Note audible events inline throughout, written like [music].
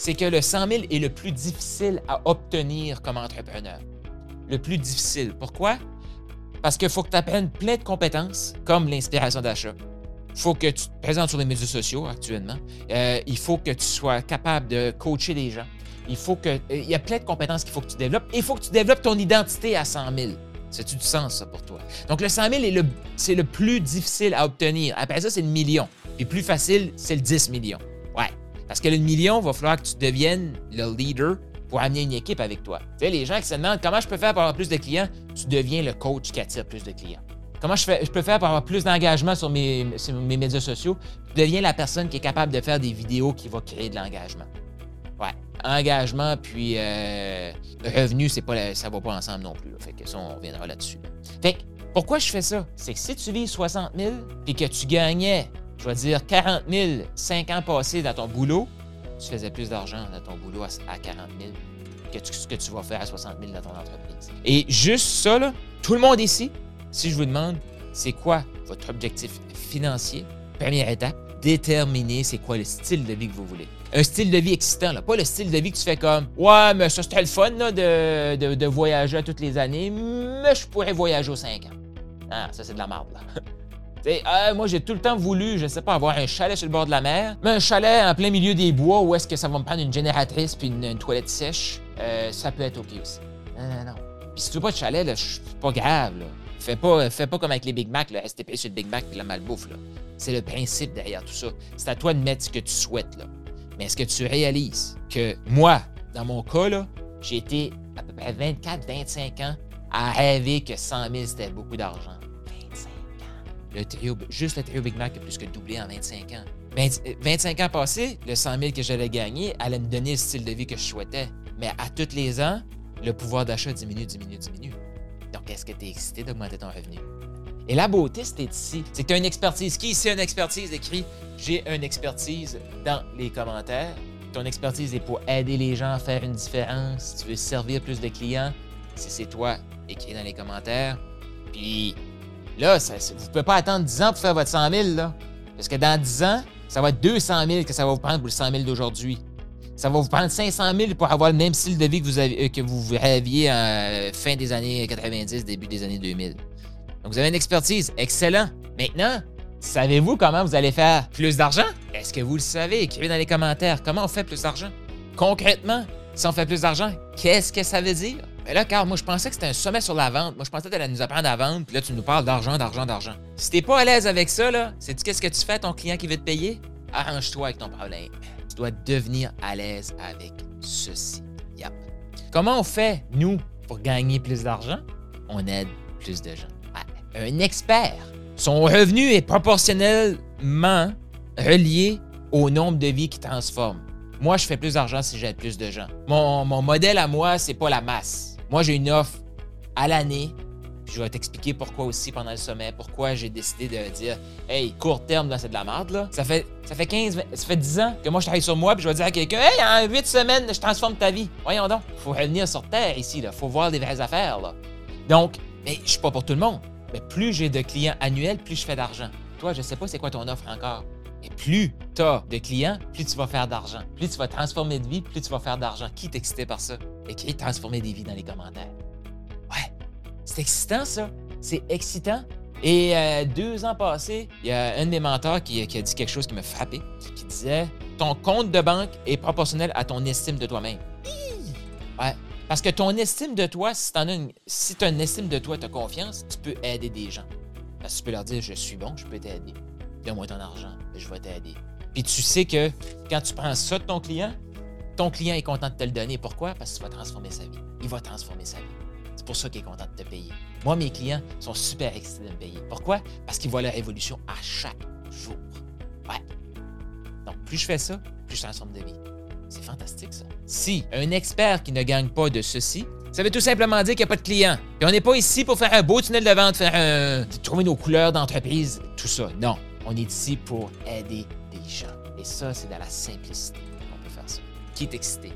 c'est que le 100 000 est le plus difficile à obtenir comme entrepreneur le plus difficile. Pourquoi? Parce qu'il faut que tu apprennes plein de compétences, comme l'inspiration d'achat. Il faut que tu te présentes sur les médias sociaux actuellement. Euh, il faut que tu sois capable de coacher les gens. Il faut que. Euh, il y a plein de compétences qu'il faut que tu développes. il faut que tu développes ton identité à 100 000. C'est-tu du sens, ça, pour toi? Donc, le 100 000, est le, c'est le plus difficile à obtenir. Après ça, c'est le million. Et plus facile, c'est le 10 millions. Parce que le million, il va falloir que tu deviennes le leader pour amener une équipe avec toi. Tu sais, les gens qui se demandent comment je peux faire pour avoir plus de clients, tu deviens le coach qui attire plus de clients. Comment je, fais, je peux faire pour avoir plus d'engagement sur mes, mes médias sociaux? Tu deviens la personne qui est capable de faire des vidéos qui va créer de l'engagement. Ouais. Engagement puis euh, revenu, c'est pas ça va pas ensemble non plus. Fait que ça, on reviendra là-dessus. Fait que, pourquoi je fais ça? C'est que si tu vis 60 000 puis que tu gagnais, je vais dire 40 000 5 ans passés dans ton boulot, tu faisais plus d'argent dans ton boulot à 40 000 que ce que tu vas faire à 60 000 dans ton entreprise. Et juste ça, là, tout le monde ici, si je vous demande, c'est quoi votre objectif financier? Première étape, déterminer c'est quoi le style de vie que vous voulez. Un style de vie excitant, là. pas le style de vie que tu fais comme Ouais, mais ça serait le fun là, de, de, de, voyager toutes les années, mais je pourrais voyager aux 5 ans. Ah, ça c'est de la merde. Là. [laughs] Euh, moi, j'ai tout le temps voulu, je sais pas, avoir un chalet sur le bord de la mer, mais un chalet en plein milieu des bois où est-ce que ça va me prendre une génératrice puis une, toilette sèche, euh, ça peut être OK aussi. Non, non, non. Puis si tu veux pas de chalet, là, c'est pas grave. Fais pas, comme avec les Big Mac, là, STP sur le Big Mac puis la malbouffe. C'est le principe derrière tout ça. C'est à toi de mettre ce que tu souhaites, là. Mais est-ce que tu réalises que moi, dans mon cas, j'ai été à peu près 24, 25 ans à rêver que 100 000, c'était beaucoup d'argent? Le trio, juste le trio Big Mac a plus que doublé en 25 ans. 25 ans passés, le 100 000 que j'allais gagner allait me donner le style de vie que je souhaitais. Mais à tous les ans, le pouvoir d'achat diminue, diminue, diminue. Donc, est-ce que tu es excité d'augmenter ton revenu? Et la beauté, c'est ici. C'est que tu as une expertise. Qui ici a une expertise? Écrit J'ai une expertise dans les commentaires. Ton expertise est pour aider les gens à faire une différence. Si tu veux servir plus de clients, si c'est toi, écris dans les commentaires. Puis Là, vous ne pouvez pas attendre 10 ans pour faire votre 100 000. Là. Parce que dans 10 ans, ça va être 200 000 que ça va vous prendre pour le 100 000 d'aujourd'hui. Ça va vous prendre 500 000 pour avoir le même style de vie que vous, euh, que vous rêviez en fin des années 90, début des années 2000. Donc, vous avez une expertise. Excellent. Maintenant, savez-vous comment vous allez faire plus d'argent? Est-ce que vous le savez? Écrivez dans les commentaires. Comment on fait plus d'argent? Concrètement, si on fait plus d'argent, qu'est-ce que ça veut dire? Mais là, Carl, moi, je pensais que c'était un sommet sur la vente. Moi, je pensais que tu allais nous apprendre à vendre, puis là, tu nous parles d'argent, d'argent, d'argent. Si t'es pas à l'aise avec ça, là, sais-tu qu'est-ce que tu fais à ton client qui veut te payer? Arrange-toi avec ton problème. Tu dois devenir à l'aise avec ceci. Yep. Comment on fait, nous, pour gagner plus d'argent? On aide plus de gens. Un expert, son revenu est proportionnellement relié au nombre de vies qu'il transforme. Moi, je fais plus d'argent si j'aide plus de gens. Mon, mon modèle à moi, c'est pas la masse moi, j'ai une offre à l'année. Je vais t'expliquer pourquoi aussi pendant le sommet, pourquoi j'ai décidé de dire Hey, court terme, là, c'est de la merde, là. Ça fait, ça fait 15, ça fait 10 ans que moi, je travaille sur moi, puis je vais dire à quelqu'un Hey, en 8 semaines, je transforme ta vie. Voyons donc. Faut revenir sur Terre ici, là. Faut voir des vraies affaires, là. Donc, mais je suis pas pour tout le monde. Mais plus j'ai de clients annuels, plus je fais d'argent. Toi, je sais pas c'est quoi ton offre encore. Et plus tu as de clients, plus tu vas faire d'argent. Plus tu vas transformer de vie, plus tu vas faire d'argent. Qui excité par ça? Écris transformer des vies dans les commentaires? Ouais, c'est excitant ça. C'est excitant. Et euh, deux ans passés, il y a un de mes mentors qui, qui a dit quelque chose qui m'a frappé, qui disait Ton compte de banque est proportionnel à ton estime de toi-même. Ouais. Parce que ton estime de toi, si tu as, une, si as une estime de toi, tu as confiance, tu peux aider des gens. Parce que tu peux leur dire Je suis bon, je peux t'aider. Donne-moi ton argent, je vais t'aider. Puis tu sais que quand tu prends ça de ton client, ton client est content de te le donner. Pourquoi? Parce que tu vas transformer sa vie. Il va transformer sa vie. C'est pour ça qu'il est content de te payer. Moi, mes clients sont super excités de me payer. Pourquoi? Parce qu'ils voient leur évolution à chaque jour. Ouais. Donc, plus je fais ça, plus je transforme de vie. C'est fantastique, ça. Si un expert qui ne gagne pas de ceci, ça veut tout simplement dire qu'il n'y a pas de clients. Et on n'est pas ici pour faire un beau tunnel de vente, faire un... trouver nos couleurs d'entreprise, tout ça. Non. On est ici pour aider des gens. Et ça, c'est dans la simplicité qu'on peut faire ça. Qui est excité?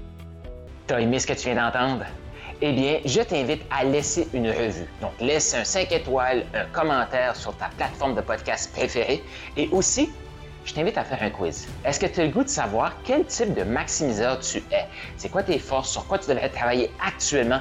T'as aimé ce que tu viens d'entendre? Eh bien, je t'invite à laisser une revue. Donc, laisse un 5 étoiles, un commentaire sur ta plateforme de podcast préférée et aussi je t'invite à faire un quiz. Est-ce que tu as le goût de savoir quel type de maximiseur tu es? C'est quoi tes forces? Sur quoi tu devrais travailler actuellement?